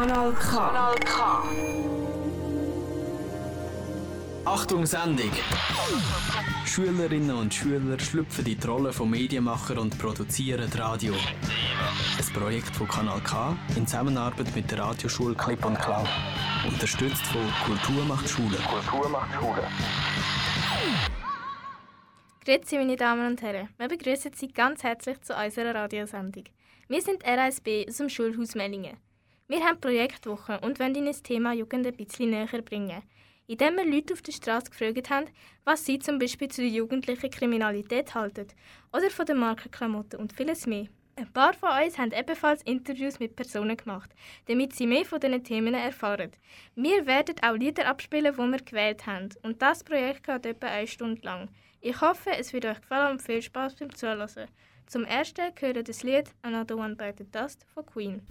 Kanal K. Kanal K. Achtung Sendung! Schülerinnen und Schüler schlüpfen in die Rolle von Medienmacher und produzieren Radio. Ein Projekt von Kanal K in Zusammenarbeit mit der Radioschule Clip und Klau. Unterstützt von Kultur macht Schule. Kultur macht Schule. Grüezi, meine Damen und Herren. Wir begrüßen Sie ganz herzlich zu unserer Radiosendung. Wir sind RSB aus dem Schulhaus Mellingen. Wir haben Projektwoche und wollen Ihnen das Thema Jugend ein bisschen näher bringen. Indem wir Leute auf der Straße gefragt haben, was sie zum Beispiel zu der jugendlichen Kriminalität halten oder von den Markenklamotten und vieles mehr. Ein paar von uns haben ebenfalls Interviews mit Personen gemacht, damit sie mehr von diesen Themen erfahren. Wir werden auch Lieder abspielen, die wir gewählt haben. Und das Projekt geht etwa eine Stunde lang. Ich hoffe, es wird euch gefallen und viel Spaß beim Zuhören. Zum ersten hören das Lied Another One by the Dust von Queen.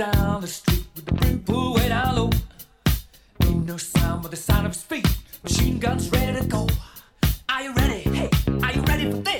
Down the street with the brim pulled way down low. Ain't no sound but the sound of feet. Machine guns ready to go. Are you ready? Hey, are you ready for this?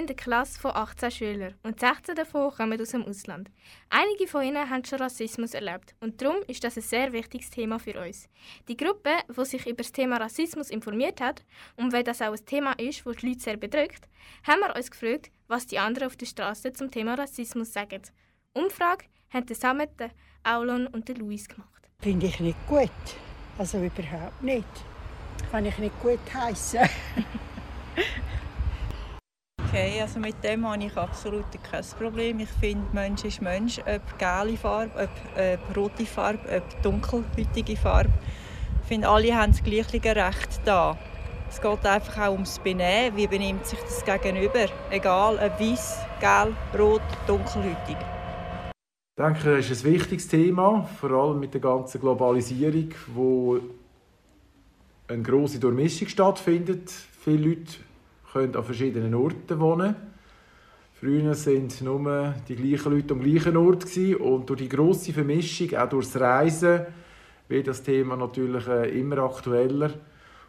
Sind eine Klasse von 18 Schülern und 16 davon kommen aus dem Ausland. Einige von ihnen haben schon Rassismus erlebt und darum ist das ein sehr wichtiges Thema für uns. Die Gruppe, die sich über das Thema Rassismus informiert hat und weil das auch ein Thema ist, das die Leute sehr bedrückt, haben wir uns gefragt, was die anderen auf der Straße zum Thema Rassismus sagen. Umfrage haben Samet, der Aulon und der Luis gemacht. Finde ich nicht gut. Also überhaupt nicht. Kann ich nicht gut heißen. okay. Also mit dem habe ich absolut kein Problem. Ich finde, Mensch ist Mensch. Ob gelbe Farbe, ob, ob rote Farbe, ob dunkelhäutige Farbe. Ich finde, alle haben das gleiche Recht da. Es geht einfach auch ums Benehmen. Wie benimmt sich das Gegenüber? Egal, ob weiß, gelb, rot, dunkelhäutig. Ich denke, es ist ein wichtiges Thema, vor allem mit der ganzen Globalisierung, wo eine große Durchmischung stattfindet. Viele Leute können an verschiedenen Orten wohnen. Früher sind nur die gleichen Leute am gleichen Ort und durch die große Vermischung, auch durchs Reisen, wird das Thema natürlich äh, immer aktueller.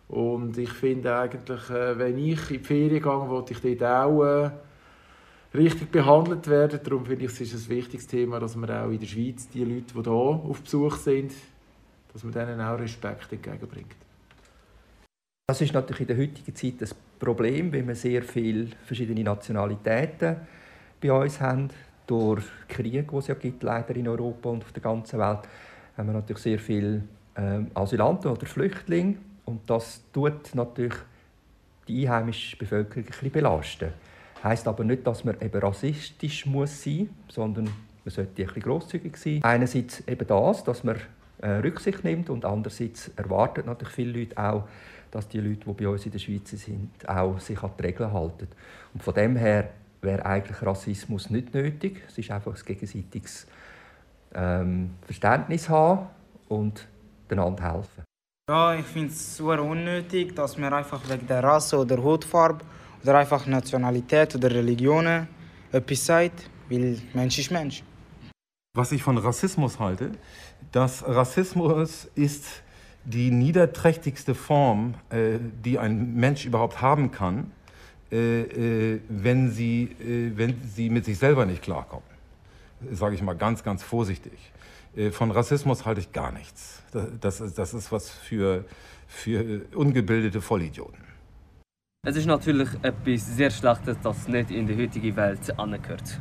Und ich finde eigentlich, äh, wenn ich in die Ferien gehe, wollte ich dort auch äh, richtig behandelt werden. Darum finde ich, es ist ein wichtiges Thema, dass man auch in der Schweiz die Leute, die hier auf Besuch sind, dass man denen auch Respekt entgegenbringt. Das ist natürlich in der heutigen Zeit das Problem, weil wir sehr viele verschiedene Nationalitäten bei uns haben. Durch Krieg, die es ja gibt, leider in Europa und auf der ganzen Welt, haben wir natürlich sehr viele ähm, Asylanten oder Flüchtlinge und das tut natürlich die einheimische Bevölkerung ein bisschen belasten. Heißt aber nicht, dass man eben rassistisch muss sein, sondern man sollte ein bisschen grosszügig sein. Einerseits eben das, dass man äh, Rücksicht nimmt und andererseits erwartet natürlich viele Leute auch, dass die Leute, die bei uns in der Schweiz sind, auch sich an die Regeln halten. Und von dem her wäre eigentlich Rassismus nicht nötig. Es ist einfach ein gegenseitiges ähm, Verständnis haben und einander helfen. Ja, ich finde es super unnötig, dass man einfach wegen der Rasse oder Hautfarbe oder einfach Nationalität oder Religionen etwas sagt, weil Mensch ist Mensch. Was ich von Rassismus halte, dass Rassismus ist die niederträchtigste Form, äh, die ein Mensch überhaupt haben kann, äh, äh, wenn, sie, äh, wenn sie mit sich selber nicht klarkommen. Sage ich mal ganz, ganz vorsichtig. Äh, von Rassismus halte ich gar nichts. Das, das, das ist was für, für ungebildete Vollidioten. Es ist natürlich etwas sehr Schlechtes, das nicht in die heutige Welt angehört.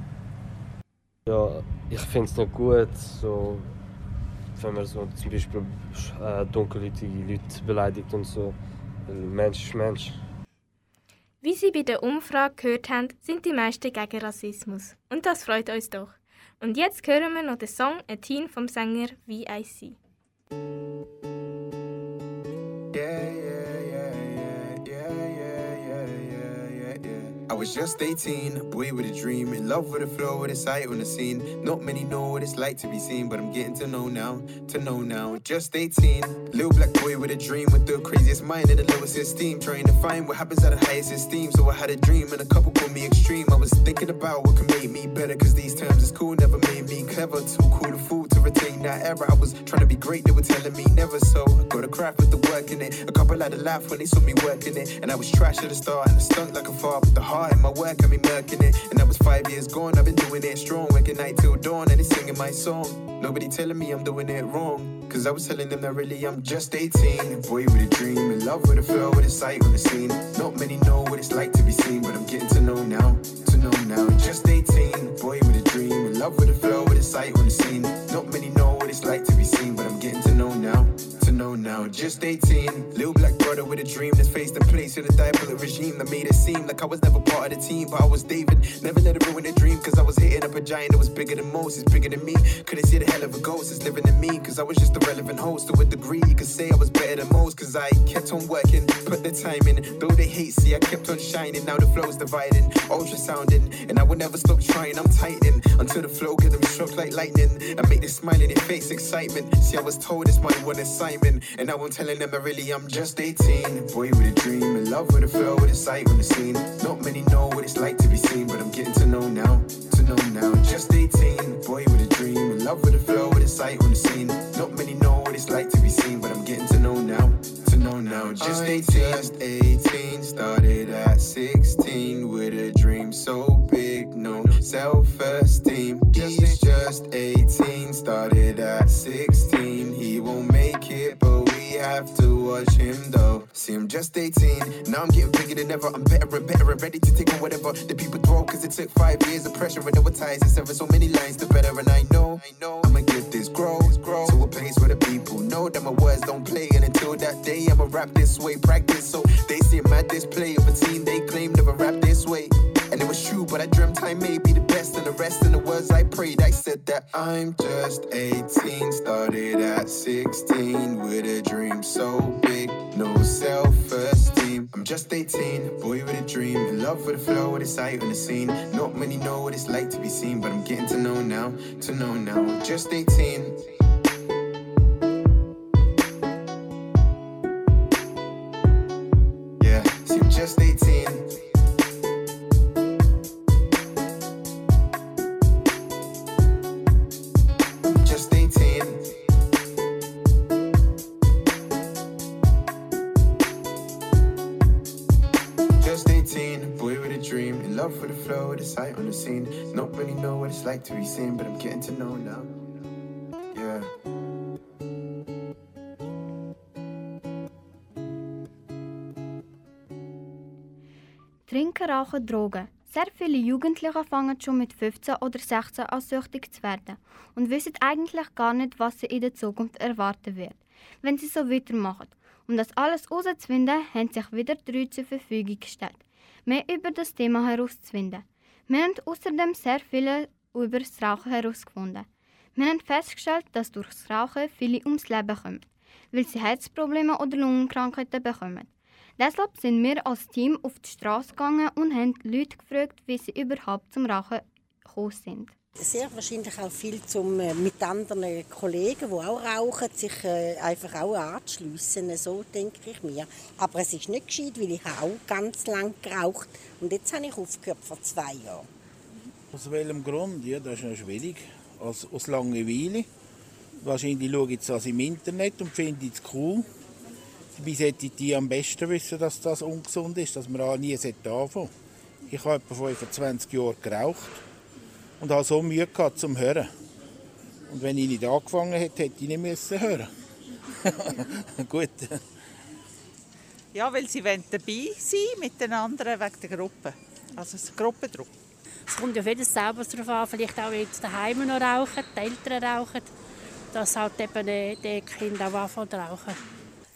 Ja, ich finde es nicht gut, so, wenn man so zum Beispiel äh, dunkelhäutige Leute beleidigt und so. Mensch ist Mensch. Wie Sie bei der Umfrage gehört haben, sind die meisten gegen Rassismus. Und das freut uns doch. Und jetzt hören wir noch den Song «A Teen» vom Sänger VIC. I was just 18, a boy with a dream, in love with the flow, with a sight on the scene. Not many know what it's like to be seen, but I'm getting to know now, to know now. Just 18, little black boy with a dream, with the craziest mind and the lowest esteem. Trying to find what happens at the highest esteem. So I had a dream, and a couple called me extreme. I was thinking about what could make me better, cause these terms is cool, never made me clever. Too cool to fool to retain that error. I was trying to be great, they were telling me never so. I got a craft with the work in it. A couple had a laugh when they saw me working it. And I was trash at the start, and I stunk like a fart, but the heart in my work, I be murking it. And that was five years gone, I've been doing it strong. Working night till dawn, and it's singing my song. Nobody telling me I'm doing it wrong. Cause I was telling them that really I'm just 18. A boy with a dream, in love with a flow, with a sight on the scene. Not many know what it's like to be seen, but I'm getting to know now. To know now. Just 18. A boy with a dream, in love with a flow, with a sight on the scene. Not many know what it's like to know now. Just 18. Little black brother with a dream that's faced and place in a diabolic regime that made it seem like I was never part of the team, but I was David. Never let it ruin the dream, cause I was hitting up a giant that was bigger than most, it's bigger than me. Couldn't see the hell of a ghost, it's living in me, cause I was just a relevant host to a degree. You could say I was better than most, cause I kept on working, put the time in. Though they hate, see, I kept on shining. Now the flow's dividing, ultrasounding, and I will never stop trying. I'm tightening until the flow get them struck like lightning. I make this smile in your face excitement. See, I was told it's my one assignment, and now I'm telling them I really I'm just 18. Boy with a dream, in love with a flow, with a sight on the scene. Not many know what it's like to be seen, but I'm getting to know now, to know now. Just 18, boy with a dream, in love with a flow, with a sight on the scene. Not many know what it's like to be seen, but I'm getting to know now, to know now. Just 18, just 18, started at 16 with have him though. See, I'm just 18, now I'm getting bigger than ever. I'm better and better and ready to take on whatever the people throw. Cause it took five years of pressure and no ties and seven so many lines to better. And I know, I know, I'ma get this grow, grow to a place where the people know that my words don't play. And until that day, I'ma rap this way, practice. So they see my display of a team they claim never rap this way. And I'm just 18, started at 16 with a dream so big, no self esteem. I'm just 18, boy with a dream, in love with the flow, with the sight and the scene. Not many know what it's like to be seen, but I'm getting to know now, to know now. Just 18. Yeah, I'm just 18. with the sight on the scene. Not many know what it's like to be seen, but I'm getting to know now. Yeah. Trinken, Rauchen, Drogen. Sehr viele Jugendliche fangen schon mit 15 oder 16 an süchtig zu werden und wissen eigentlich gar nicht, was sie in der Zukunft erwarten wird, wenn sie so weitermachen. Um das alles herauszufinden, haben sich wieder drei zur Verfügung gestellt, mehr über das Thema herauszufinden. Wir haben außerdem sehr viel über das Rauchen herausgefunden. Wir haben festgestellt, dass durch das Rauchen viele ums Leben kommen, weil sie Herzprobleme oder Lungenkrankheiten bekommen. Deshalb sind wir als Team auf die Straße gegangen und haben die Leute gefragt, wie sie überhaupt zum Rauchen gekommen sind. Sehr wahrscheinlich auch viel zum, äh, mit anderen Kollegen, die auch rauchen, sich äh, einfach auch anzuschliessen. So denke ich mir. Aber es ist nicht gescheit, weil ich auch ganz lang geraucht und jetzt habe ich aufgehört vor zwei Jahren. Aus welchem Grund? Ja, das ist noch schwierig. Aus, aus Langeweile. Wahrscheinlich schaue ich das im Internet und finde es cool. Dabei sollte die am besten wissen, dass das ungesund ist, dass man auch nie anfangen sollte. Ich habe etwa 25 Jahre geraucht und habe so Mühe gehabt zum Hören. Und wenn ich nicht angefangen hätte, hätte ich nicht müssen hören. Gut. Ja, weil sie wollen dabei sein mit den anderen wegen der Gruppe. Also es ist Gruppendruck. Es kommt ja vieles selber darauf an, vielleicht auch jetzt daheim noch rauchen, die Eltern rauchen, dass halt eben die, die Kinder auch anfangen zu rauchen.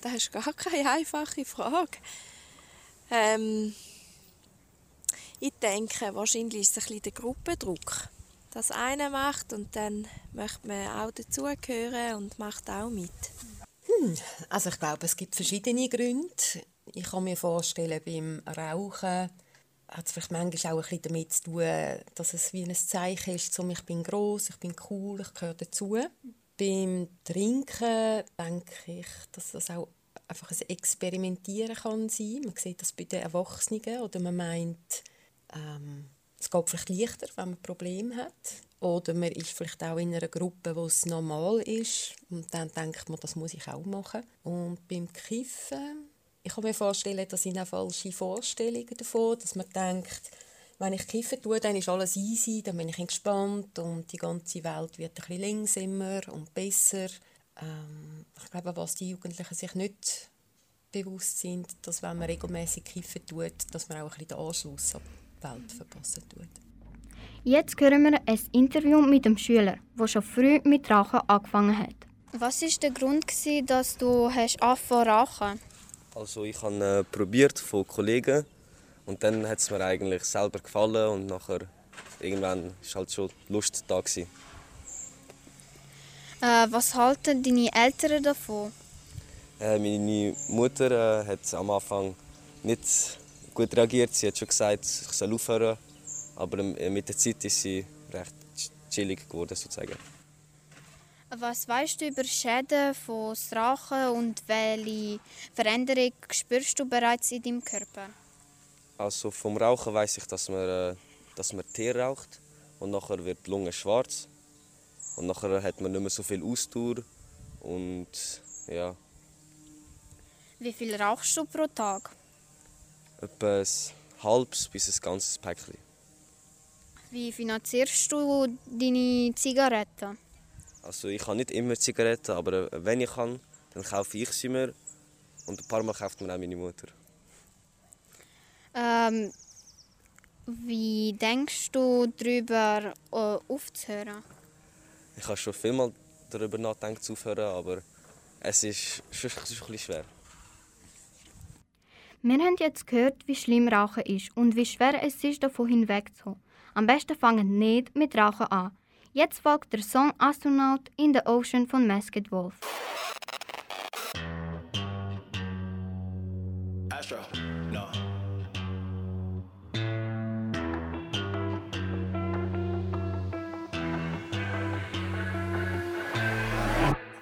Das ist gar keine einfache Frage. Ähm, ich denke, wahrscheinlich ist es ein bisschen der Gruppendruck. Dass einer macht und dann möchte man auch dazugehören und macht auch mit. Hm, also ich glaube, es gibt verschiedene Gründe. Ich kann mir vorstellen, beim Rauchen hat es vielleicht manchmal auch ein bisschen damit zu tun, dass es wie ein Zeichen ist, so, ich bin groß, ich bin cool, ich gehöre dazu. Beim Trinken denke ich, dass das auch einfach ein Experimentieren kann sein. Man sieht das bei den Erwachsenen oder man meint, ähm, es geht vielleicht leichter, wenn man Probleme hat. Oder man ist vielleicht auch in einer Gruppe, wo es normal ist. Und dann denkt man, das muss ich auch machen. Und beim Kiffen, ich kann mir vorstellen, das sind auch falsche Vorstellungen davon, dass man denkt, wenn ich kiffen tue, dann ist alles easy, dann bin ich entspannt und die ganze Welt wird ein bisschen langsamer und besser. Ähm, ich glaube, was die Jugendlichen sich nicht bewusst sind, dass wenn man regelmäßig kiffen tut, dass man auch ein bisschen den Anschluss an die Welt verpassen tut. Jetzt hören wir ein Interview mit einem Schüler, der schon früh mit Rauchen angefangen hat. Was war der Grund, gewesen, dass du hast angefangen zu rauchen? Also ich habe äh, probiert von Kollegen und dann hat es mir eigentlich selber gefallen und nachher irgendwann ist halt schon Lust da gewesen. Äh, was halten deine Eltern davon? Äh, meine Mutter äh, hat am Anfang nicht gut reagiert. Sie hat schon gesagt, ich soll aufhören. Aber äh, mit der Zeit ist sie recht chillig geworden sozusagen. Was weißt du über Schäden von Rauchen und welche Veränderung spürst du bereits in deinem Körper? Also vom Rauchen weiß ich, dass man, äh, dass man Tee raucht und nachher wird die Lunge schwarz und nachher hat man nicht mehr so viel Ausdauer und ja, Wie viel rauchst du pro Tag? Etwa ein halbes bis ein ganzes Päckchen. Wie finanzierst du deine Zigaretten? Also ich habe nicht immer Zigaretten, aber äh, wenn ich kann, dann kaufe ich sie mir und ein paar Mal kauft mir auch meine Mutter. Ähm, wie denkst du darüber äh, aufzuhören? Ich habe schon viel mal darüber nachgedacht, aufzuhören, aber es ist schon, es ist ein bisschen schwer. Wir haben jetzt gehört, wie schlimm Rauchen ist und wie schwer es ist, davon hinwegzukommen. Am besten fangen nicht mit Rauchen an. Jetzt folgt der Song Astronaut in the Ocean von Masked Wolf. Astro,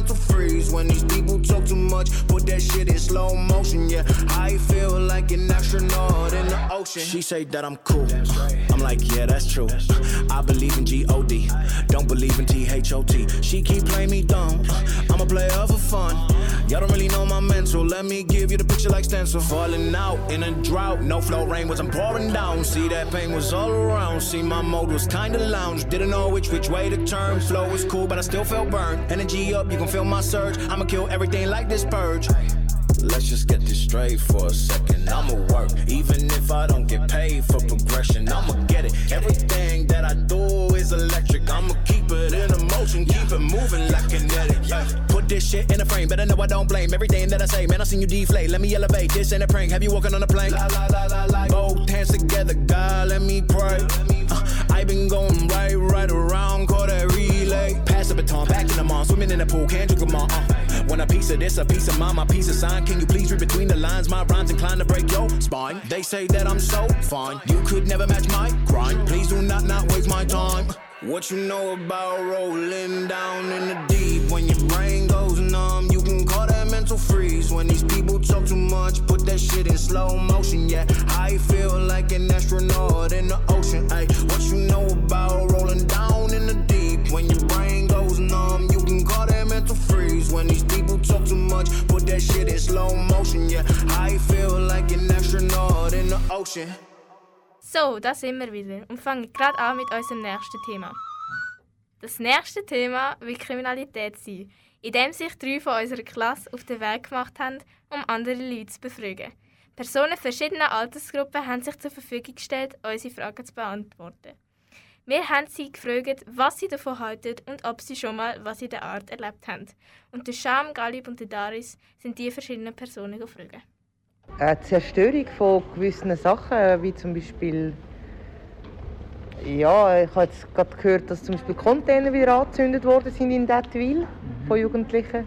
mental freeze. When these people talk too much, put that shit in slow motion. Yeah, I feel like an astronaut in the ocean. She say that I'm cool. I'm like, yeah, that's true. I believe in G-O-D. Don't believe in T-H-O-T. She keep playing me dumb. I'm a player for fun. Y'all don't really know my mental. Let me give you the picture like stencil. Falling out in a drought. No flow rain wasn't pouring down. See that pain was all around. See my mode was kinda lounge. Didn't know which which way to turn. Flow was cool, but I still felt burned. Energy up, you can feel my surge. I'ma kill everything like this purge. Let's just get this straight for a second. I'ma work, even if I don't get paid for progression. I'ma get it. Everything that I do is electric. I'ma keep it in a motion, keep it moving like kinetic. Yeah. This shit in a frame, better know I don't blame everything that I say. Man, I seen you deflate. Let me elevate. This ain't a prank. Have you walking on a plane? La la la la la. Both hands together, God, let me pray. Uh, I been going right, right around, call that relay. Pass the baton, back in the mall, swimming in the pool, can't drink them all. Uh. Want a piece of this, a piece of mine, my piece of sign. Can you please read between the lines? My rhymes inclined to break your spine. They say that I'm so fine. You could never match my grind. Please do not not waste my time. What you know about rolling down in the deep? Mental freeze. When these people talk too much, put that shit in slow motion. Yeah, I feel like an astronaut in the ocean. Ay, what you know about rolling down in the deep? When your brain goes numb, you can call that mental freeze. When these people talk too much, put that shit in slow motion. Yeah, I feel like an astronaut in the ocean. So, da sind wir wieder und fangen gerade an mit unserem nächsten Thema. Das nächste Thema wird Kriminalität sein, indem sich drei von unserer Klasse auf den Weg gemacht haben, um andere Leute zu befragen. Personen verschiedener Altersgruppen haben sich zur Verfügung gestellt, unsere Fragen zu beantworten. Wir haben sie gefragt, was sie davon halten und ob sie schon mal was in der Art erlebt haben. Und der Scham, Galib und der Daris sind die verschiedenen Personen gefragt. Eine Zerstörung von gewissen Sachen, wie zum Beispiel ja, ich habe jetzt gerade gehört, dass zum Beispiel Container wieder angezündet worden sind in Dettwil von Jugendlichen.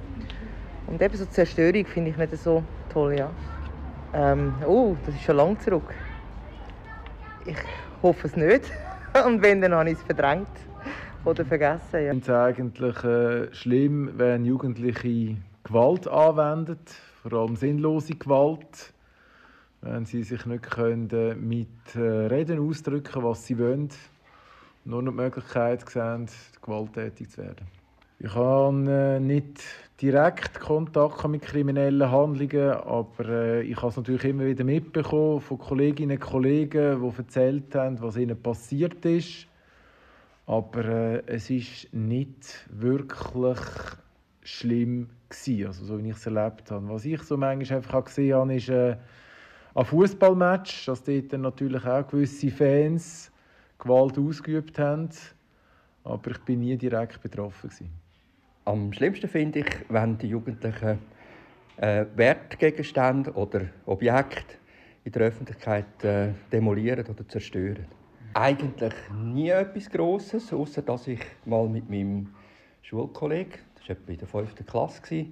Und eben so Zerstörung finde ich nicht so toll, ja. Ähm, oh, das ist schon lange zurück. Ich hoffe es nicht. Und wenn, dann habe ich es verdrängt oder vergessen, ja. Ich finde es eigentlich äh, schlimm, wenn Jugendliche Gewalt anwenden, vor allem sinnlose Gewalt, wenn sie sich nicht können, äh, mit äh, Reden ausdrücken was sie wollen, nur noch die Möglichkeit sehen, gewalttätig zu werden. Ich habe äh, nicht direkt Kontakt mit kriminellen Handlungen, aber ich habe es natürlich immer wieder mitbekommen von Kolleginnen und Kollegen, die erzählt haben, was ihnen passiert ist. Aber es ist nicht wirklich schlimm also so wie ich es erlebt habe. Was ich so manchmal einfach gesehen habe, ist ein Fußballmatch, dass dort natürlich auch gewisse Fans Gewalt ausgeübt haben, aber ich bin nie direkt betroffen gewesen. Am schlimmsten finde ich, wenn die Jugendlichen äh, Wertgegenstände oder Objekte in der Öffentlichkeit äh, demolieren oder zerstören. Eigentlich nie etwas Grosses, außer dass ich mal mit meinem Schulkollegen, das war etwa in der 5. Klasse,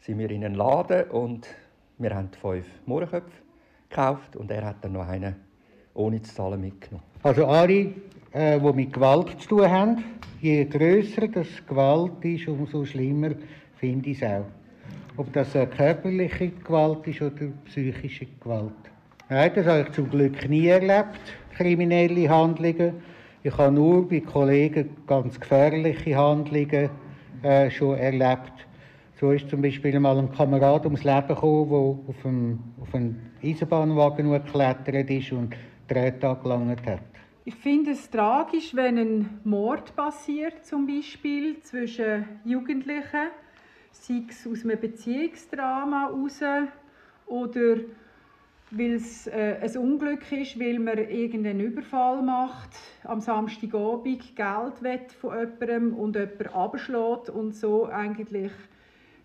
sind wir in einen Laden und wir haben fünf Mohrenköpfe gekauft und er hat dann noch einen ohne zu zahlen mitgenommen. Also alle, äh, die mit Gewalt zu tun haben, je grösser das Gewalt ist, umso schlimmer finde ich es auch. Ob das eine körperliche Gewalt ist oder psychische Gewalt. Nein, das habe ich zum Glück nie erlebt, kriminelle Handlungen. Ich habe nur bei Kollegen ganz gefährliche Handlungen äh, schon erlebt. So ist zum Beispiel mal ein Kamerad ums Leben gekommen, der auf einen, auf einen Eisenbahnwagen geklettert ist und drei Tage gelangt hat. Ich finde es tragisch, wenn ein Mord passiert, zum Beispiel zwischen Jugendlichen, sei es aus einem Beziehungsdrama heraus oder weil es äh, ein Unglück ist, weil man irgendeinen Überfall macht, am Samstagabend Geld von jemandem und jemand abschlägt und so eigentlich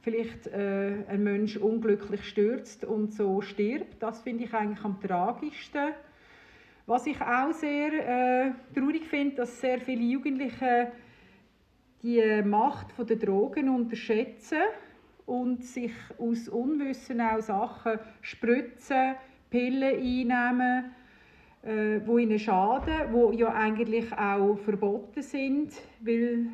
vielleicht äh, ein Mensch unglücklich stürzt und so stirbt. Das finde ich eigentlich am tragischsten. Was ich auch sehr äh, traurig finde, dass sehr viele Jugendliche die Macht der Drogen unterschätzen und sich aus Unwissen auch Sachen spritzen, Pillen einnehmen, äh, wo ihnen schaden, wo ja eigentlich auch verboten sind, weil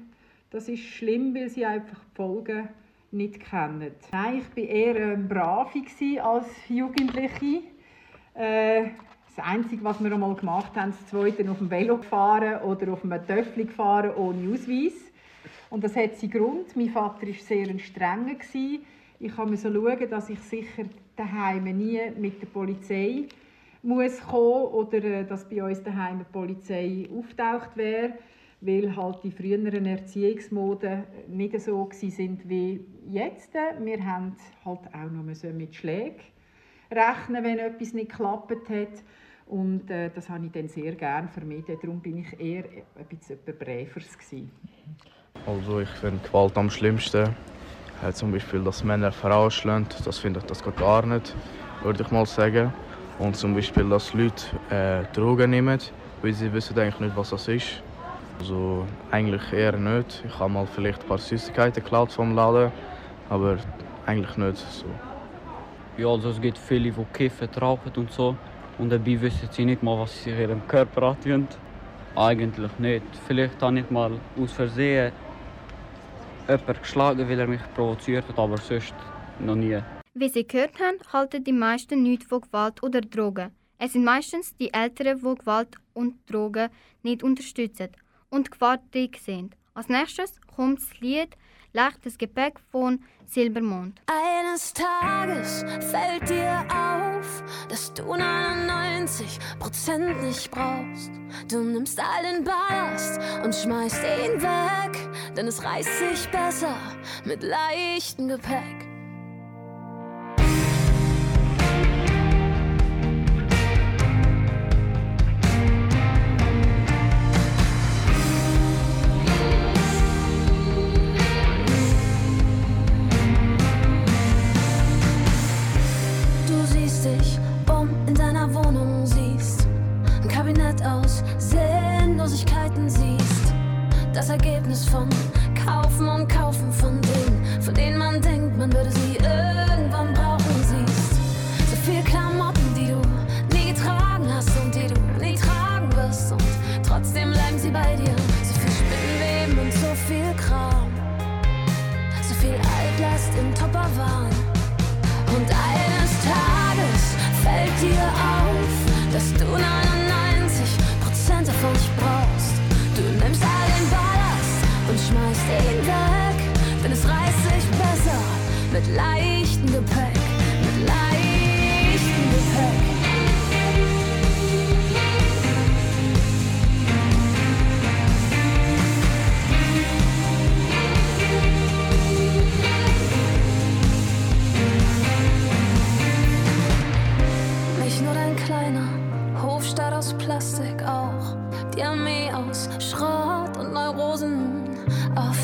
das ist schlimm, weil sie einfach die Folgen nicht kennen. Nein, ich war eher ähm, brav als Jugendliche. Äh, das Einzige, was wir einmal gemacht haben, das Zweite auf dem Velo gefahren oder auf einem Töffel gefahren ohne Ausweis. Und das hat seinen Grund. Mein Vater war sehr ein strenger. Ich musste schauen, dass ich sicher daheim nie mit der Polizei muss kommen oder äh, dass bei uns daheim die Polizei auftaucht wäre, weil halt die früheren Erziehungsmoden nicht so sind wie jetzt. Wir haben halt auch noch mit Schlägen rechnen, wenn etwas nicht geklappt hat. Und äh, das habe ich dann sehr gerne vermieden. Darum bin ich eher ein bisschen gewesen. Also ich finde Gewalt am schlimmsten. Äh, zum Beispiel, dass Männer Frauen schlagen, das finde ich das gar nicht, würde ich mal sagen. Und zum Beispiel, dass Leute äh, Drogen nehmen, weil sie wissen eigentlich nicht, was das ist. Also eigentlich eher nicht. Ich habe mal vielleicht ein paar Süßigkeiten geklaut vom Laden, aber eigentlich nicht so. Ja, also es gibt viele, die kiffen, rauchen und so. Und dabei wissen sie nicht mal, was sie in ihrem Körper antun. Eigentlich nicht. Vielleicht habe ich mal aus Versehen jemanden geschlagen, weil er mich provoziert hat, aber sonst noch nie. Wie Sie gehört haben, halten die meisten nichts von Gewalt oder Drogen. Es sind meistens die Älteren, die Gewalt und Drogen nicht unterstützen und gewaltig sind. Als nächstes kommt das Lied Leichtes Gepäck von Silbermond. Eines Tages fällt dir auf, dass du 99 Prozent nicht brauchst. Du nimmst all den Ballast und schmeißt ihn weg, denn es reißt sich besser mit leichtem Gepäck. das Ergebnis von Kaufen und Kaufen von Dingen, von denen man denkt, man würde sie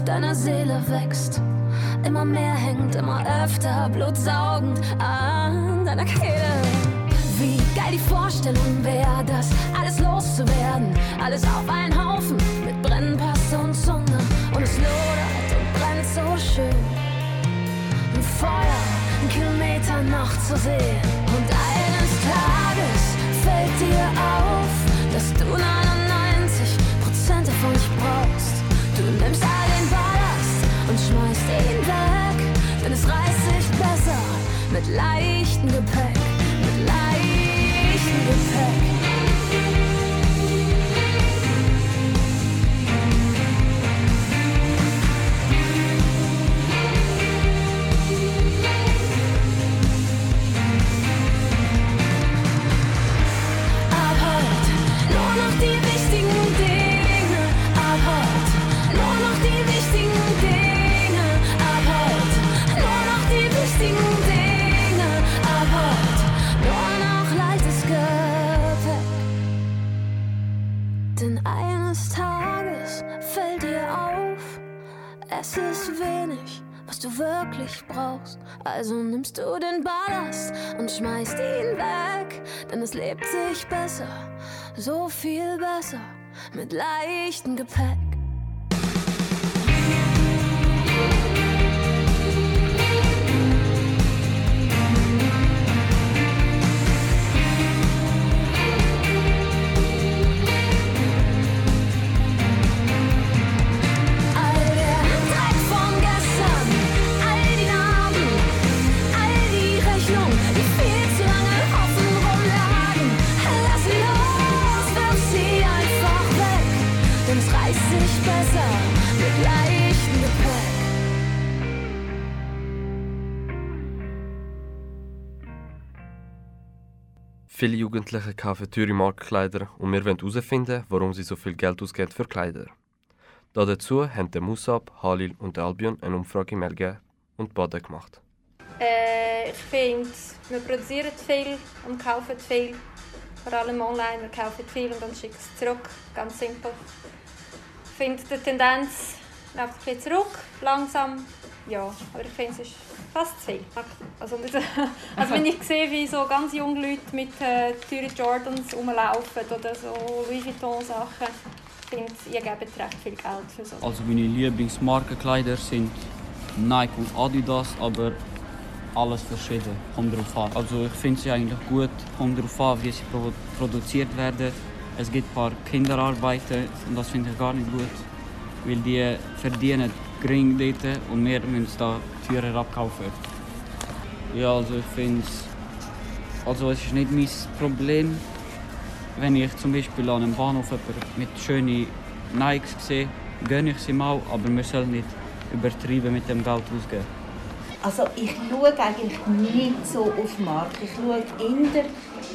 deiner Seele wächst. Immer mehr hängt, immer öfter, blutsaugend an deiner Kehle. Wie geil die Vorstellung wäre, das alles loszuwerden. Alles auf einen Haufen mit Brennpass und Zunge. Und es lodert und brennt so schön. Ein Feuer, ein Kilometer noch zu sehen. Und eines Tages fällt dir auf, dass du nach mit leichtem Gepäck. Also nimmst du den Ballast und schmeißt ihn weg, denn es lebt sich besser, so viel besser mit leichtem Gepäck. Viele Jugendliche kaufen teure Markenkleider und wir wollen herausfinden, warum sie so viel Geld ausgeben für Kleider. Da dazu haben der Musab, Halil und Albion eine Umfrage in Melge und Baden gemacht. Äh, ich finde, wir produzieren viel und kaufen viel. Vor allem online, wir kaufen viel und dann schicken es zurück. Ganz simpel. Ich finde, die Tendenz läuft ein bisschen zurück, langsam. Ja, aber ich finde, es ist viel. Also, also wenn ich sehe, wie so ganz junge Leute mit äh, teuren Jordans rumlaufen oder so Louis Vuitton Sachen, ich finde, ihr gebt recht viel Geld für so. Also meine Lieblingsmarkenkleider sind Nike und Adidas, aber alles verschieden. Kommt drauf an. Also ich finde sie eigentlich gut. Kommt darauf an, wie sie produ produziert werden. Es gibt ein paar Kinderarbeiten und das finde ich gar nicht gut. Weil die verdienen gering dort und wir müssen da teurer abkaufen. Ja, also ich finde es... Also es ist nicht mein Problem, wenn ich zum Beispiel an einem Bahnhof mit schönen Nikes sehe, gönne ich sie mal, aber wir sollen nicht übertrieben mit dem Geld ausgeben. Also ich schaue eigentlich nicht so auf Marke. Ich schaue eher,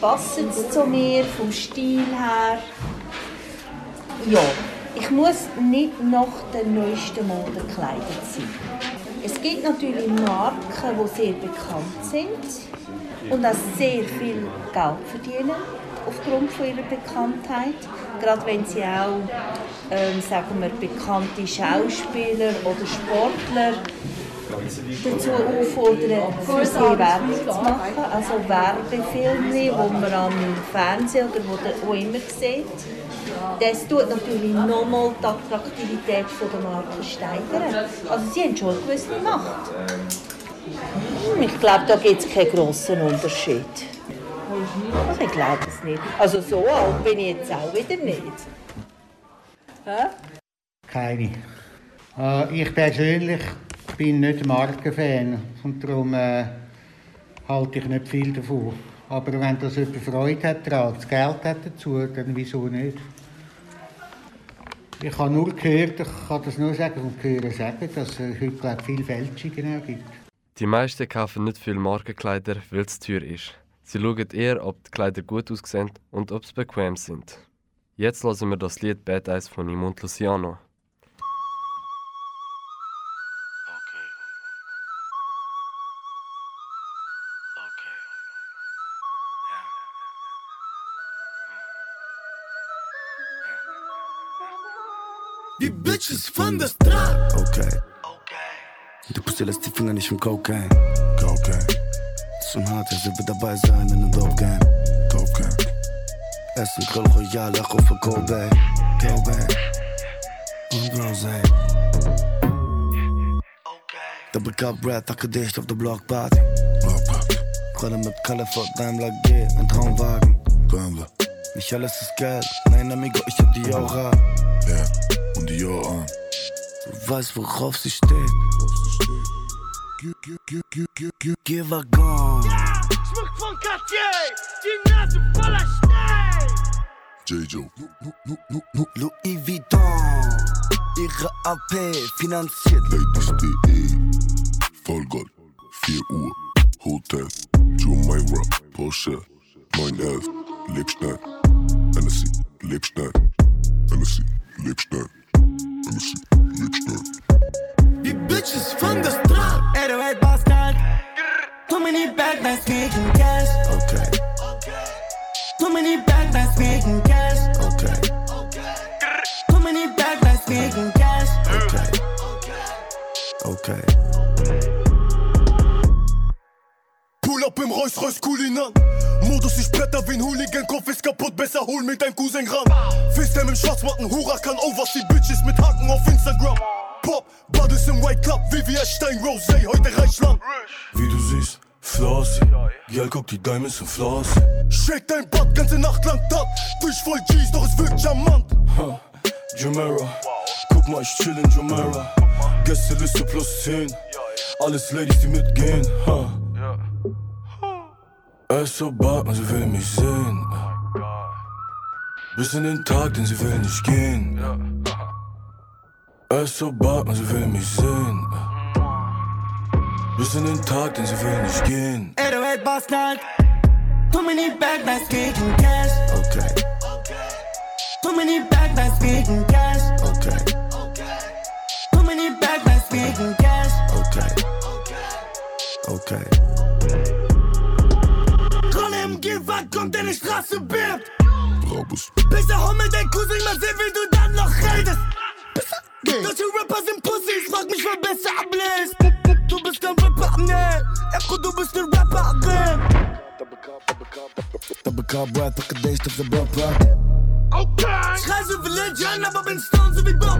passt es zu mir vom Stil her. Ja, ich muss nicht nach den neuesten Mode gekleidet sein. Es gibt natürlich Marken, die sehr bekannt sind und auch sehr viel Geld verdienen aufgrund ihrer Bekanntheit. Gerade wenn sie auch, ähm, sagen wir, bekannte Schauspieler oder Sportler dazu auffordern, für sie Werbung zu machen. Also Werbefilme, die man am Fernsehen oder wo, der- wo immer sieht. Das tut natürlich nochmal die Attraktivität der Marke steigern. Also sie haben schon eine gewisse Macht. Hm, Ich glaube, da gibt es keinen grossen Unterschied. Also ich glaube es nicht. Also so alt bin ich jetzt auch wieder nicht. Hä? Keine. Äh, ich persönlich bin nicht Markenfan und darum äh, halte ich nicht viel davon. Aber wenn das jemand Freude hat daran, das Geld hat dazu, dann wieso nicht? Ich habe nur gehört, ich kann das nur sagen und hören sagen, dass es heute glaub, ich, viele Fälschungen gibt. Die meisten kaufen nicht viel Markenkleider, weil es teuer ist. Sie schauen eher, ob die Kleider gut aussehen und ob sie bequem sind. Jetzt hören wir das Lied Bad Eyes von Imont Luciano. Die Bitches von der Straße. Okay. Die Pussy lässt die Finger nicht vom Cocaine. Cocaine. Schon hart, ja, sie wird dabei sein in der Dope Game. Dope Game. Essen Grill Royal, Echo für Kobe. Kobe. Und Rosé. Double Cup Red, tacke dicht auf der Blockparty. Blockparty. Gerade mit Kalle vor Daimler G, ein Traumwagen. Daimler. Nicht alles ist Geld, nein amigo, ich hab die Aura. Ja, die Aura. Du weißt, worauf sie steht. Geh Waggon. Schmuck von Cartier, die Nase voller Schnee. J-Joe. Louis Vuitton. Ihre AP finanziert. Ladies.de. Vollgold. 4 Uhr. Hotel. Jumeirah. Porsche. 911. Leb schnell. Hennessy. Leb schnell. Hennessy. Leb schnell. Die bitches van de straat. Erwijk bastard. Doe me niet back, cash. Okay. Okay. Too many niet back, ben sneaking cash. Oké. Okay. Doe me niet back, cash. Oké. Okay. Okay. Pull up and rush, rush, Royce Cullinan. Modus, ich bretter wie ein Hooligan, Kopf ist kaputt, besser hol mit deinem Cousin ran. FaceTime im Schwarzmatten, Huracan, die Bitches mit Haken auf Instagram. Pop, Bades im White Club, VVS Stein Rosé, heute Reichland. Wie du siehst, Flossy, Girl, guck die Diamonds und Flossy. Shake dein Bad, ganze Nacht lang top, Fisch voll G's, doch es wirkt charmant. Ha, Jumeirah, guck mal, ich chill in Jumeirah. Gästeliste plus 10, alles Ladies, die mitgehen. Ha. Er ist so bad und sie will mich sehen. Bis in den Tag, denn sie will nicht gehen. Er ist so bad und sie will mich sehen. Bis in den Tag, denn sie will nicht gehen. Ey, du Head Bastard. Tu mir nie back, nice gegen Cash. Okay, Tu mir nie back, nice gegen Cash. okay, Tu mir nie back, nice gegen Cash. okay. Okay. Rolle im Gewand kommt in die Straße bebt. Raubus. Besser hol mir dein Cousin, mal sehen, wie du dann noch redest. Deutsche Rapper sind Pussys, frag mich, wer besser ablässt. Du bist ein Rapper, ne? Echo, du bist ein Rapper, ne? Tabaka boy, taka days to the bumper. Okay. Schrei so wie Legend, aber bin Stone so wie Bob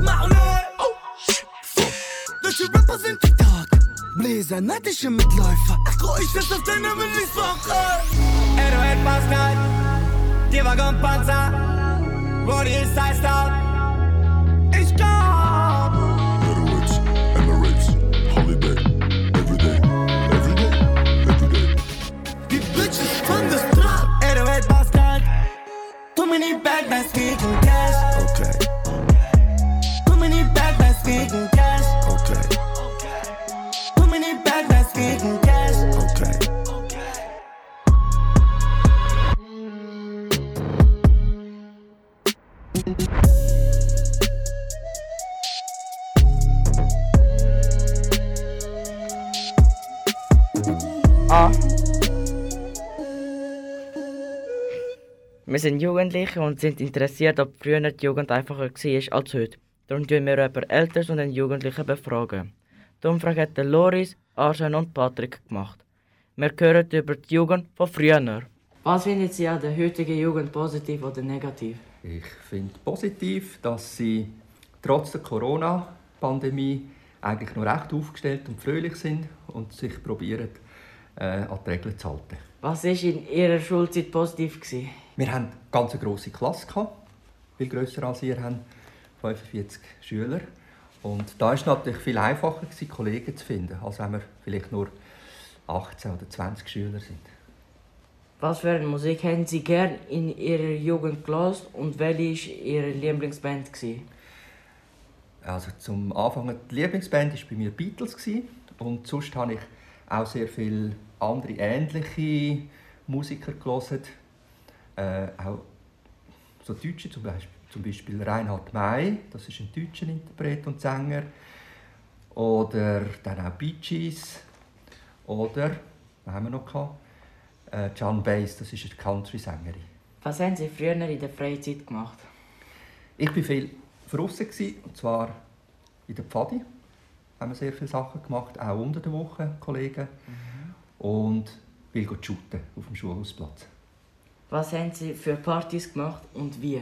Bläser, neitische Mitläufer. Echo, ich setz auf deine Release-Woche. Ey, du Head Bastard. Die Wagon Panzer. Roddy ist iced out. Ich glaub. Emirates, Emirates, Holiday. Everyday, everyday, everyday. Die Bitches von der Straße. Ey, du Head Bastard. Tu mir nie back, Cash. Ah. Wir sind Jugendliche und sind interessiert, ob früher die Jugend einfacher war als heute. Darum tun wir über Eltern und den Jugendlichen befragen. Die Umfrage hat der Loris, Arsen und Patrick gemacht. Wir hören über die Jugend von früher. Was findet Sie an der heutigen Jugend positiv oder negativ? Ich finde positiv, dass sie trotz der Corona-Pandemie eigentlich noch recht aufgestellt und fröhlich sind und sich probieren, äh, an die Regeln zu halten. Was war in Ihrer Schulzeit positiv? Gewesen? Wir hatten eine ganz grosse Klasse, gehabt, viel grösser als ihr, haben 45 Schüler. Und da war es natürlich viel einfacher, gewesen, Kollegen zu finden, als wenn wir vielleicht nur 18 oder 20 Schüler sind. Was für eine Musik haben Sie gern in Ihrer Jugend gehört und welche war Ihre Lieblingsband? Gewesen? Also zum Anfang, die Lieblingsband war bei mir Beatles gewesen. und sonst habe ich auch sehr viele andere ähnliche Musiker gelesen. Äh, auch so Deutsche, zum Beispiel, zum Beispiel Reinhard May, das ist ein deutscher Interpret und Sänger. Oder dann auch Bee Gees. Oder, was haben wir noch gehabt? Äh, John Bass, das ist eine Country-Sängerin. Was haben Sie früher in der Freizeit gemacht? Ich war viel draussen, und zwar in der Pfadi. Haben wir sehr viele Sachen gemacht, auch unter der Woche, Kollegen. Und will shooten auf dem Schulhausplatz. Was haben Sie für Partys gemacht und wie?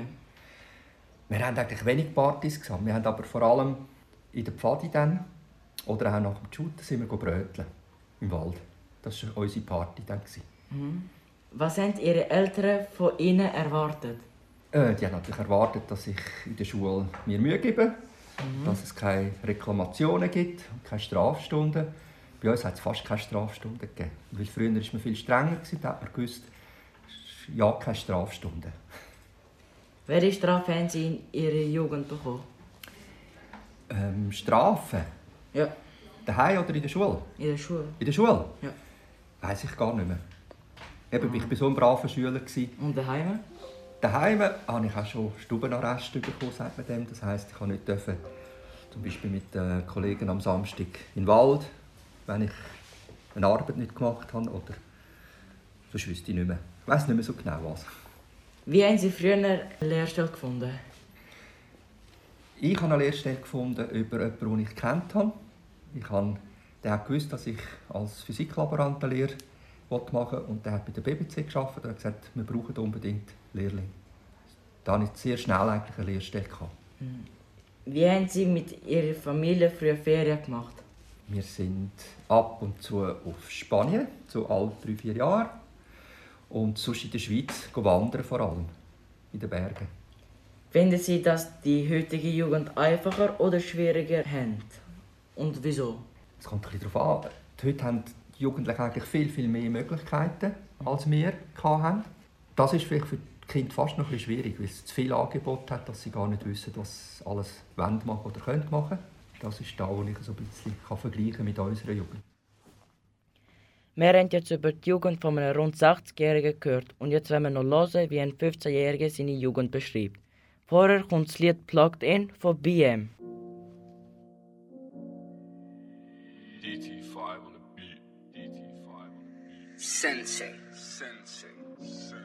Wir haben eigentlich wenig Partys gehabt. Wir haben aber vor allem in der Pfadi dann, oder auch nach dem Shooten sind wir bröteln im Wald. Das war unsere Party dann. Mhm. Was haben Ihre Eltern von Ihnen erwartet? Äh, die haben natürlich erwartet, dass ich in der Schule mir Mühe gebe, Mhm. dass es keine Reklamationen gibt und keine Strafstunden. Bei uns hat es fast keine Strafstunden gegeben. Weil früher war man viel strenger, gewesen, da hat man gewusst, ja, keine Strafstunden. Welche Strafe haben Sie in Ihrer Jugend bekommen? Ähm, Strafen? Ja. Daheim oder in der Schule? In der Schule? In der Schule? Ja. Weiß ich gar nicht mehr. Eben, ich war so ein braver Schüler. Gewesen. Und daheim? Daheim habe ich auch schon Stubenarrest bekommen, sagt man dem. Das heisst, ich durfte nicht dürfen, zum Beispiel mit den Kollegen am Samstag in den Wald, wenn ich eine Arbeit nicht gemacht habe. Oder sonst wüsste ich nicht mehr. Ich weiss nicht mehr so genau was. Wie haben Sie früher eine Lehrstelle gefunden? Ich habe eine Lehrstelle gefunden über jemanden, den ich kennt habe. Ich habe der hat gewusst, dass ich als Physiklaborant eine Lehre machen und der hat bei der BBC gearbeitet und hat gesagt, wir brauchen unbedingt Lehrlinge. Da hatte ich sehr schnell eigentlich eine Lehrstelle. Gehabt. Hm. Wie haben Sie mit Ihrer Familie früher Ferien gemacht? Wir sind ab und zu auf Spanien, so alle drei, vier Jahre. Und sonst in der Schweiz wandern vor allem, in den Bergen. Finden Sie, dass die heutige Jugend einfacher oder schwieriger hat? Und wieso? Es kommt ein bisschen darauf an. Heute haben die Jugendlichen eigentlich viel, viel mehr Möglichkeiten, als wir hatten. Das ist vielleicht für Kinder fast noch ein bisschen schwierig, weil es zu viel Angebot hat, dass sie gar nicht wissen, was sie alles machen oder können machen. Das ist da, wo ich so ein bisschen vergleichen mit unserer Jugend. Wir haben jetzt über die Jugend von einem rund 60-Jährigen gehört und jetzt wollen wir noch hören, wie ein 15-Jähriger seine Jugend beschreibt. Vorher kommt das Lied Plugged In von BM. DT5 on the beat, DT5 on the beat. Sensei. Sensei. Sensei.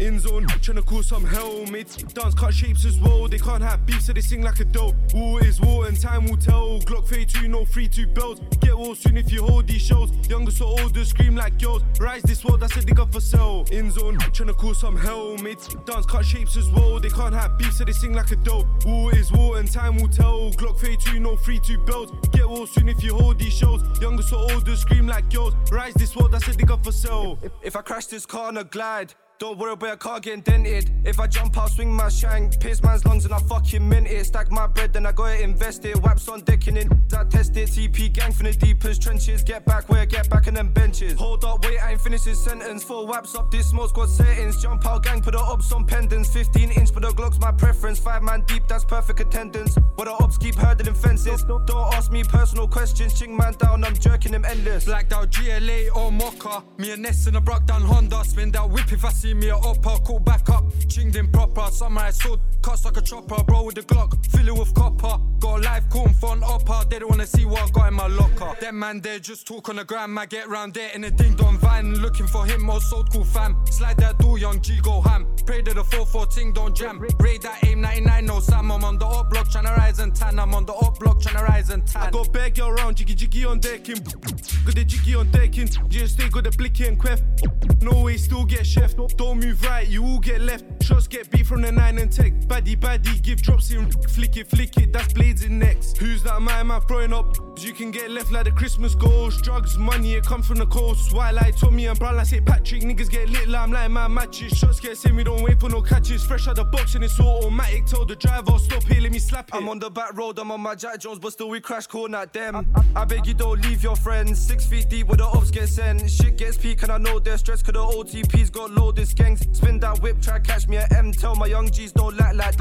In zone, tryna cause some hell, mates. Dance cut shapes as well. They can't have beef, so they sing like a dope. War is war, and time will tell. Glock 32, no free two belts. Get well soon if you hold these shows. Youngest or older, scream like girls. Rise this world, that's a up for sale. In zone, tryna cause some hell, mates. Dance cut shapes as well. They can't have beef, so they sing like a dope. War is war, and time will tell. Glock 32, no free two belts. Get well soon if you hold these shows. Youngest or older, scream like girls. Rise this world, that's a up for sale. If, if I crash this car on a glide. Don't worry about a car getting dented. If I jump, I'll swing my shank. Pierce man's lungs and I fucking mint it. Stack my bread, then I go invest it. Waps on deck and in I test it. TP gang from the deepest trenches. Get back where get back in them benches. Hold up, wait, I ain't finished this sentence. Four waps up this smoke squad settings. Jump out gang, put the ops on pendants. 15 inch, but the Glock's my preference. Five man deep, that's perfect attendance. But the ops keep hurdling fences. Don't ask me personal questions. Ching man down, I'm jerking them endless. Blacked out GLA or Mocha. Me and Ness in a broke down Honda. Spin that whip if I see me a upper, call back up, chinged in proper. Samurai sword, cuts like a chopper, bro with the Glock, fill it with copper. Got a live corn phone upper, they don't wanna see what I got in my locker. Them man there just talk on the gram, I get round there in a ding dong van, looking for him, most sold cool fam. Slide that door, young G go ham. Pray to the 4 ting don't jam. Raid that aim 99, no Sam, I'm on the up block, tryna rise and tan. I'm on the up block, tryna rise and tan. I got bare girl round, jiggy jiggy on decking. Got the jiggy on decking, just stay the blicky and quef. No way, still get chef. Don't move right, you all get left. Shots get beat from the 9 and tech. Baddie, baddie, give drops in. Flick it, flick it, that's blades in necks. Who's that man, man throwing up? You can get left like the Christmas ghost. Drugs, money, it comes from the coast. White like Tommy and brown like St. Patrick. Niggas get lit like I'm like man matches. Shots get sent, we don't wait for no catches. Fresh out the box and it's automatic. Tell the driver, stop here, let me slap it. I'm on the back road, I'm on my Jack Jones, but still we crash corn at them. Uh, uh, I beg you don't leave your friends. Six feet deep where the ops get sent. Shit gets peak and I know they're stressed cause the OTP's got loaded skanks. Spin that whip, try catch me at M. Tell my young G's don't like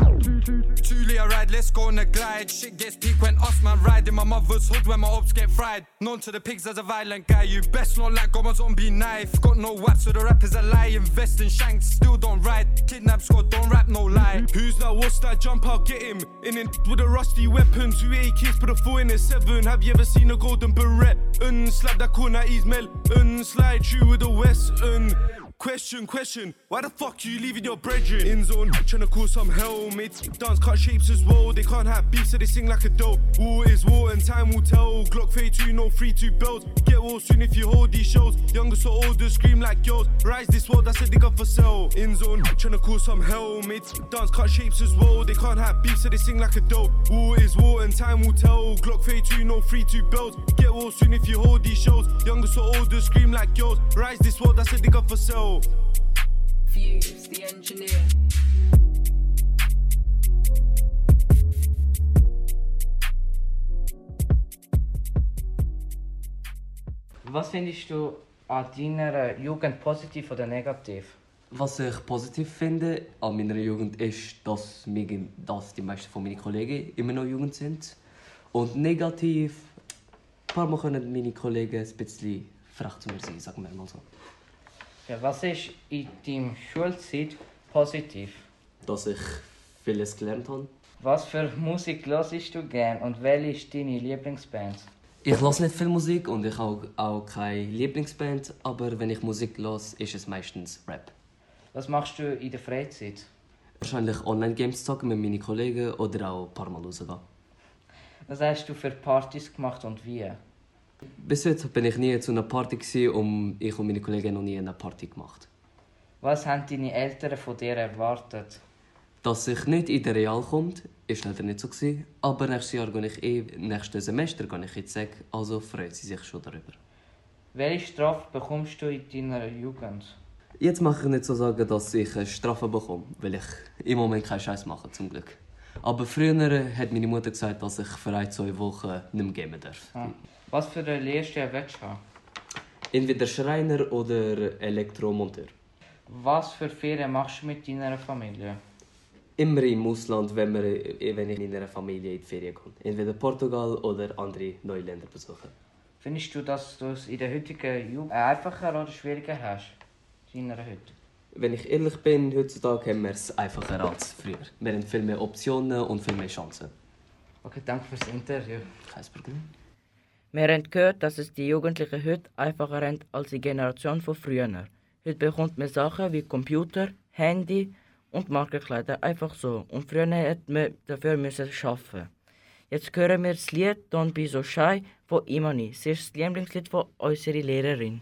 Truly I ride, let's go on a glide. Shit gets peak when us man ride in my mother's hood when my ops get fried. Known to the pigs as a violent guy. You best not like got my zombie knife. Got no waps, so the rappers a lie. Invest in shanks, still don't ride. Kidnap squad, don't rap, no lie. Who's that? What's that? Jump out, get him. In it with a rusty weapon. Two AKs, put a four in a seven. Have you ever seen a golden beret? Un slap that corner, he's mel. Un slide through with a west. Un Question, question, why the fuck you leaving your brethren? In zone, tryna cause some hell, mates. Dance cut shapes as well, they can't have beef, so they sing like a dope. War is war, and time will tell. Glock 32, no free two belts. Get well soon if you hold these shows. Youngest or older, scream like girls. Rise this world, that's a up for sale. In zone, tryna cause some hell, mates. Dance cut shapes as well, they can't have beef, so they sing like a dope. War is war, and time will tell. Glock 32, no free two belts. Get well soon if you hold these shows. Youngest or older, scream like girls. Rise this world, that's a up for sale. Fuse, the engineer. Was findest du an deiner Jugend positiv oder negativ? Was ich positiv finde an meiner Jugend ist, dass, wir, dass die meisten von meinen Kollegen immer noch jung sind. Und negativ, ein paar Mal können meine Kollegen ein bisschen frech zu mir sein, sagen wir mal so. Ja, was ist in deiner Schulzeit positiv? Dass ich vieles gelernt habe. Was für Musik hörst du gern und welche ist deine Lieblingsband? Ich höre nicht viel Musik und ich habe auch keine Lieblingsband, aber wenn ich Musik höre, ist es meistens Rap. Was machst du in der Freizeit? Wahrscheinlich Online-Games zocken mit meinen Kollegen oder auch ein paar Mal rausgehen. Was hast du für Partys gemacht und wie? Bis jetzt bin ich nie zu einer Party gewesen und ich und meine Kollegen haben noch nie eine Party gemacht. Was haben deine Eltern von dir erwartet? Dass ich nicht in den Real kommt, ist leider nicht so gewesen. Aber nächstes Jahr gehe ich eh, nächstes Semester gehe ich in die also freuen sie sich schon darüber. Welche Strafe bekommst du in deiner Jugend? Jetzt mache ich nicht so sagen, dass ich eine Strafe bekomme, weil ich im Moment keinen Scheiß mache, zum Glück. Aber früher hat meine Mutter gesagt, dass ich für ein, zwei Wochen nicht mehr gamen darf. Ah. Was für eine Lehrstelle willst du haben? Entweder Schreiner oder Elektromonteur. Was für Ferien machst du mit deiner Familie? Immer im Ausland, wenn, wir, wenn ich in einer Familie in die Ferien gehe. Entweder Portugal oder andere neue Länder besuchen. Findest du, dass du es in der heutigen Jugend einfacher oder schwieriger hast? In deiner heute? Wenn ich ehrlich bin, heutzutage haben wir es einfacher als früher. Wir haben viel mehr Optionen und viel mehr Chancen. Okay, danke fürs Interview. Kein Problem. Wir haben gehört, dass es die Jugendlichen heute einfacher haben als die Generation von früher. Heute bekommt man Sachen wie Computer, Handy und Markenkleider einfach so. Und früher hätte man dafür arbeiten. Jetzt hören wir das Lied Don't Be So Shy von Imani. Es ist das Lieblingslied von unserer Lehrerin.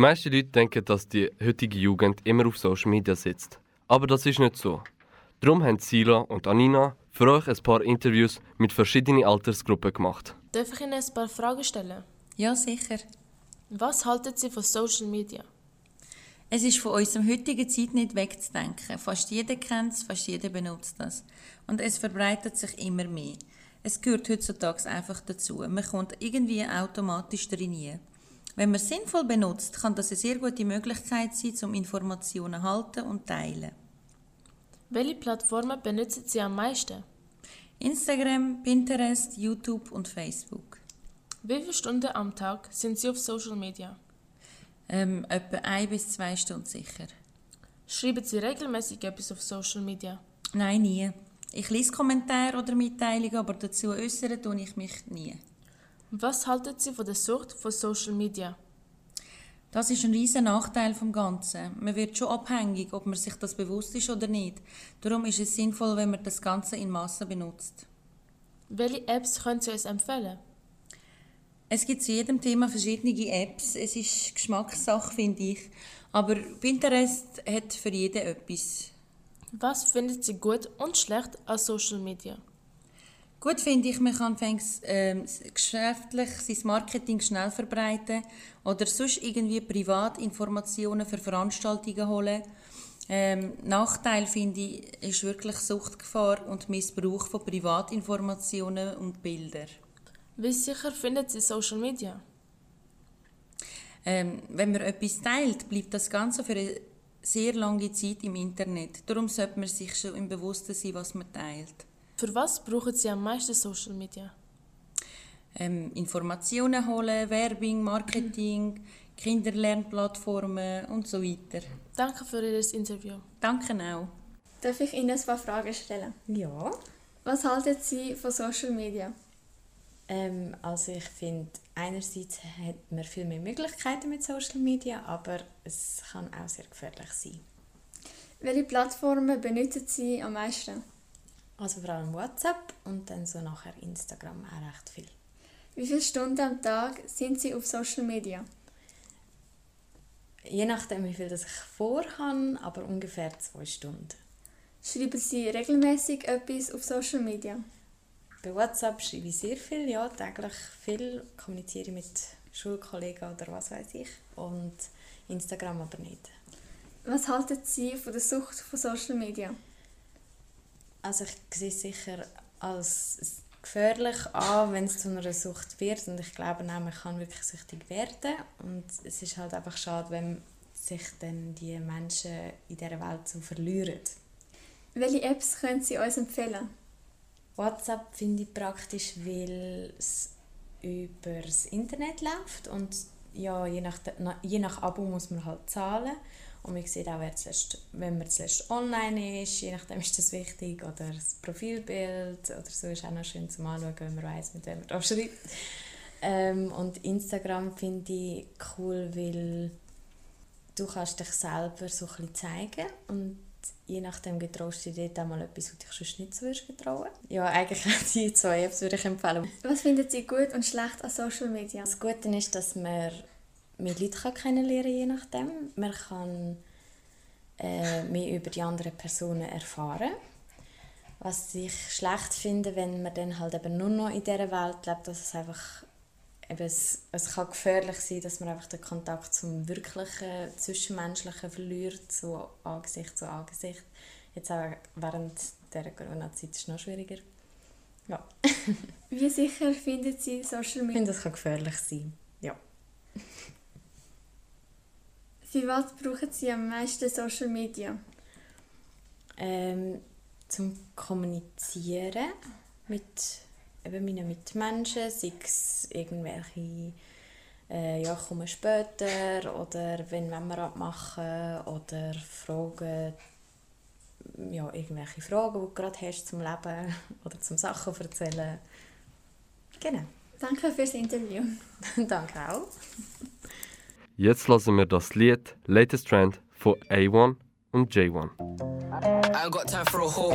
Die meisten Leute denken, dass die heutige Jugend immer auf Social Media sitzt. Aber das ist nicht so. Darum haben Sila und Anina für euch ein paar Interviews mit verschiedenen Altersgruppen gemacht. Darf ich Ihnen ein paar Fragen stellen? Ja, sicher. Was halten Sie von Social Media? Es ist von unserer heutigen Zeit nicht wegzudenken. Fast jeder kennt es, fast jeder benutzt das. Und es verbreitet sich immer mehr. Es gehört heutzutage einfach dazu. Man kommt irgendwie automatisch drin. Wenn man es sinnvoll benutzt, kann das eine sehr gute Möglichkeit sein, um Informationen zu halten und teilen. Welche Plattformen benutzen Sie am meisten? Instagram, Pinterest, YouTube und Facebook. Wie viele Stunden am Tag sind Sie auf Social Media? Ähm, etwa ein bis zwei Stunden sicher. Schreiben Sie regelmäßig etwas auf Social Media? Nein, nie. Ich lese Kommentare oder Mitteilungen, aber dazu äußern tue ich mich nie. Was halten Sie von der Sucht von Social Media? Das ist ein riesen Nachteil vom Ganzen. Man wird schon abhängig, ob man sich das bewusst ist oder nicht. Darum ist es sinnvoll, wenn man das Ganze in Massen benutzt. Welche Apps können Sie uns empfehlen? Es gibt zu jedem Thema verschiedene Apps. Es ist Geschmackssache, finde ich. Aber Pinterest hat für jeden etwas. Was finden Sie gut und schlecht an Social Media? Gut finde ich, man kann fängs, ähm, geschäftlich sein Marketing schnell verbreiten oder sonst irgendwie Privatinformationen für Veranstaltungen holen. Ähm, Nachteil finde ich ist wirklich Suchtgefahr und Missbrauch von Privatinformationen und Bildern. Wie sicher finden Sie Social Media? Ähm, wenn man etwas teilt, bleibt das Ganze für eine sehr lange Zeit im Internet. Darum sollte man sich schon im Bewusstsein sein, was man teilt. Für was brauchen Sie am meisten Social Media? Ähm, Informationen holen, Werbung, Marketing, Kinderlernplattformen und so weiter. Danke für Ihr Interview. Danke auch. Darf ich Ihnen ein paar Fragen stellen? Ja. Was halten Sie von Social Media? Ähm, also ich finde, einerseits hat man viel mehr Möglichkeiten mit Social Media, aber es kann auch sehr gefährlich sein. Welche Plattformen benutzen Sie am meisten? Also vor allem WhatsApp und dann so nachher Instagram auch recht viel. Wie viele Stunden am Tag sind Sie auf Social Media? Je nachdem, wie viel das ich vorhabe, aber ungefähr zwei Stunden. Schreiben Sie regelmäßig etwas auf Social Media? Bei WhatsApp schreibe ich sehr viel, ja, täglich viel, kommuniziere mit Schulkollegen oder was weiß ich und Instagram aber nicht. Was halten Sie von der Sucht von Social Media? Also ich sehe es sicher als gefährlich an, wenn es zu einer Sucht wird und ich glaube auch, man kann wirklich süchtig werden und es ist halt einfach schade, wenn sich dann die Menschen in dieser Welt so verlieren. Welche Apps können Sie uns empfehlen? WhatsApp finde ich praktisch, weil es über das Internet läuft und ja, je nach, je nach Abo muss man halt zahlen und man sieht auch, wer zuletzt, wenn man zuletzt online ist, je nachdem ist das wichtig oder das Profilbild oder so ist auch noch schön zum Anschauen, wenn man weiß, mit wem man da schreibt. Ähm, und Instagram finde ich cool, weil du kannst dich selber so ein bisschen zeigen und je nachdem getraust du dir dort auch mal etwas, was dich sonst nicht so würdest getrauen. Ja, eigentlich die zwei Apps würde ich empfehlen. Was finden Sie gut und schlecht an Social Media? Das Gute ist, dass man mehr Leute kennenlernen kann, je nachdem. Man kann äh, mehr über die anderen Personen erfahren. Was ich schlecht finde, wenn man dann halt eben nur noch in dieser Welt lebt, dass es einfach eben, es, es kann gefährlich sein, dass man einfach den Kontakt zum wirklichen, zwischenmenschlichen verliert, so Angesicht zu Angesicht. Jetzt auch während der Corona-Zeit ist es noch schwieriger. Ja. Wie sicher finden Sie Social Media? Ich finde, das kann gefährlich sein, ja. Für was brauchen Sie am meisten Social Media? Ähm, zum Kommunizieren mit eben meinen Mitmenschen, sei es irgendwelche äh, «Ja, komme später» oder «Wenn wollen wir abmachen» oder Fragen, ja, irgendwelche Fragen, die du gerade hast zum Leben oder zum Sachen erzählen. Genau. Danke fürs Interview. Danke auch. Jetzt lassen wir das Lied Latest Trend von A1 und J1. Got time for a hoe.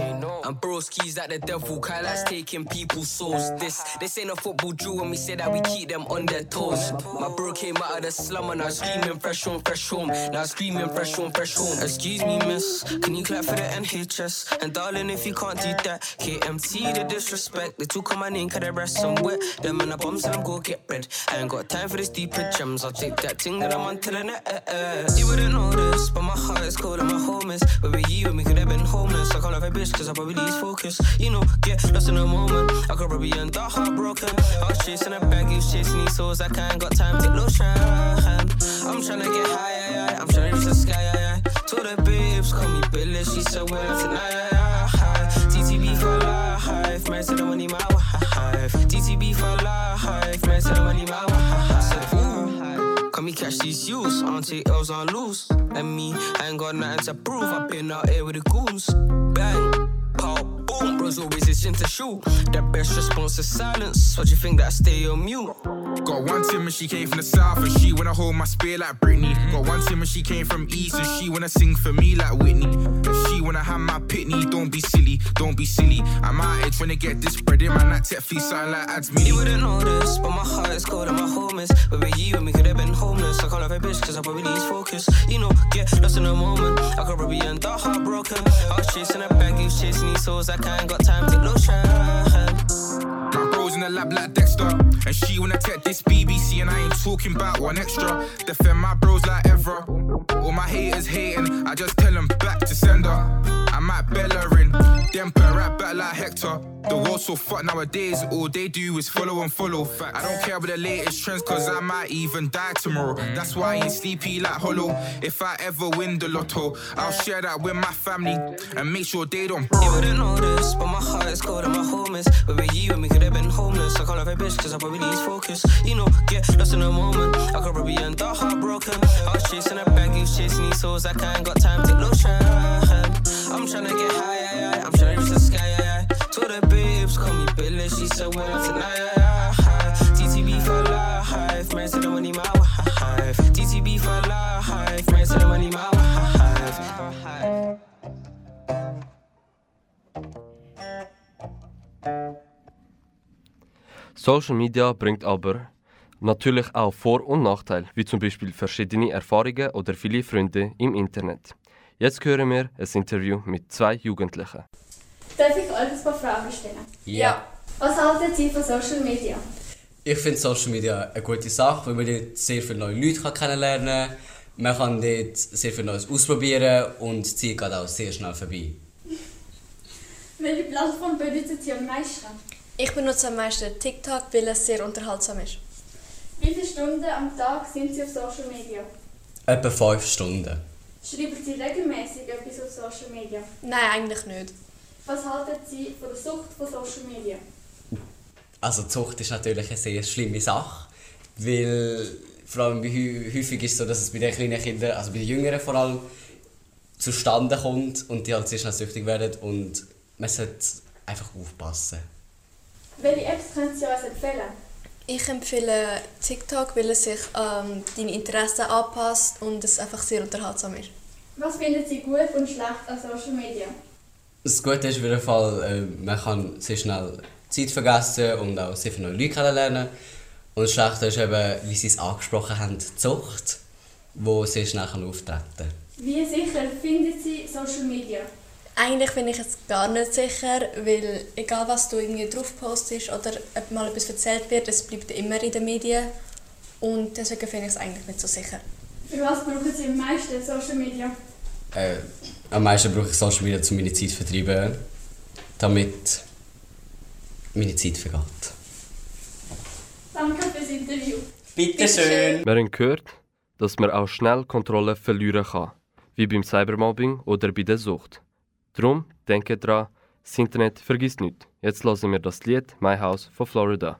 And broski's like the devil, kinda taking people's souls. This this ain't a football drill when we say that we keep them on their toes. My bro came out of the slum and I was screaming fresh home, fresh home. Now I'm screaming fresh home, fresh home. Excuse me, miss, can you clap for the NHS? And darling, if you can't do that, KMT the disrespect. They took on my name, cause the rest some wet. Them and the bombs and I'm go get bread. I ain't got time for this stupid gems. I'll take that thing that I'm on till the net. Eh, eh. You wouldn't know this, but my heart is cold and my home is. Where were you when we could have been I her a bitch, cause I probably lose focus. You know, get lost in a moment. I could probably end up heartbroken. I was chasing a bag, you was chasing these souls. I can't got time to low shine. I'm trying to get high. I'm trying to reach the sky. To the babes, call me Billy, she so well tonight. TTB for life, man, to the money, my wife. TTB for life, man, to the money, my wife. Me catch these youths, take L's, I lose. And me, I ain't got nothing to prove. I've been out here with the goons. Bang, pow, boom. Bros always itching to shoot. The best response is silence. What you think that I stay on mute? Got one Tim and she came from the south and she wanna hold my spear like Britney. Got one Tim and she came from east and she wanna sing for me like Whitney. And she wanna have my pitney. Don't be silly, don't be silly. I'm out trying to get this bread in my That tech fee sound like ads mini. You wouldn't know this, but my heart is cold and my home is. Where were you when we could have been homeless? I call her a bitch, cause I probably lose focus. You know, get lost in a moment. I could probably end up heartbroken. I was chasing a bag, you was chasing these souls. I can't got time to shine. My bros in the lab like Dexter. And she wanna take this BBC and I ain't talking about one extra. Defend my bros like ever. All my haters hating, I just tell them back to sender. I might Bellerin, them put right back like Hector. The world's so fucked nowadays, all they do is follow and follow. I don't care about the latest trends, cause I might even die tomorrow. That's why I ain't sleepy like hollow. If I ever win the lotto, I'll share that with my family and make sure they don't You borrow. wouldn't know this, but my heart is cold and my home is. Where were you when we could have been homeless? I call her a bitch, cause I probably lose focus. You know, get lost in a moment. I could probably end up heartbroken. I was chasing a bag, you chasing these souls. I can't got time to shine. I'm trying to get high, Billy, she so well tonight, yeah, yeah. TTB for life, man, the money, my wife. TTB for life, man, the money, my wife. Social Media bringt aber natürlich auch Vor- und Nachteile, wie zum Beispiel verschiedene Erfahrungen oder viele Freunde im Internet. Jetzt hören wir ein Interview mit zwei Jugendlichen. Darf ich euch ein paar Fragen stellen? Ja. Was halten Sie von Social Media? Ich finde Social Media eine gute Sache, weil man dort sehr viele neue Leute kann kennenlernen kann. Man kann dort sehr viel Neues ausprobieren und die Zeit geht auch sehr schnell vorbei. Welche Plattform benutzen Sie am meisten? Ich benutze am meisten TikTok, weil es sehr unterhaltsam ist. Wie viele Stunden am Tag sind Sie auf Social Media? Etwa 5 Stunden. Schreiben Sie regelmäßig etwas auf Social Media? Nein, eigentlich nicht. Was halten Sie von der Sucht von Social Media? Also Zucht ist natürlich eine sehr schlimme Sache, weil vor allem bei hä- häufig ist es so, dass es bei den kleinen Kindern, also bei den Jüngeren vor allem, zustande kommt und die halt sehr schnell süchtig werden und man sollte einfach aufpassen. Welche Apps können Sie uns empfehlen? Ich empfehle TikTok, weil es sich ähm, deinen Interessen anpasst und es einfach sehr unterhaltsam ist. Was finden Sie gut und schlecht an Social Media? Das Gute ist auf jeden Fall, äh, man kann sehr schnell Zeit vergessen und auch sehr viele neue Leute kennenlernen. Und das Schlechte ist eben, wie Sie es angesprochen haben, die Zucht, die sehr schnell kann auftreten kann. Wie sicher finden Sie Social Media? Eigentlich bin ich jetzt gar nicht sicher, weil egal was du irgendwie drauf postest oder ob mal etwas erzählt wird, es bleibt immer in den Medien und deswegen finde ich es eigentlich nicht so sicher. Für was brauchen Sie am meisten Social Media? Äh, am meisten brauche ich Social Media, um meine Zeit zu vertreiben, damit meine Zeit vergeht. Danke fürs Interview. Bitteschön. Wir haben gehört, dass man auch schnell Kontrolle verlieren kann, wie beim Cybermobbing oder bei der Sucht. Darum denke dran, das Internet vergisst nicht. Jetzt hören wir das Lied My House von Florida.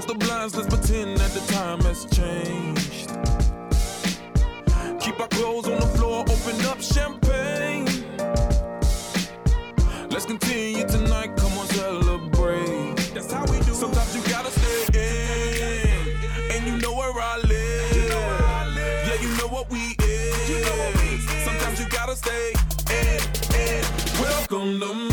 Close the blinds, let's pretend that the time has changed. Keep our clothes on the floor, open up champagne. Let's continue tonight, come on, celebrate. That's how we do. Sometimes you gotta stay in, and you know where I live. Yeah, you know what we is. Sometimes you gotta stay in, in. Welcome to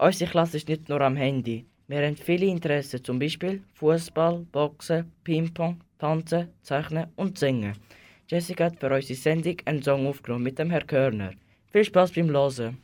Unsere Klasse ist nicht nur am Handy. Wir haben viele Interessen, zum Beispiel Fußball, Boxen, Ping-Pong, Tanzen, Zeichnen und Singen. Jessica hat für unsere Sendung einen Song aufgenommen mit dem Herrn Körner. Viel Spaß beim Hören.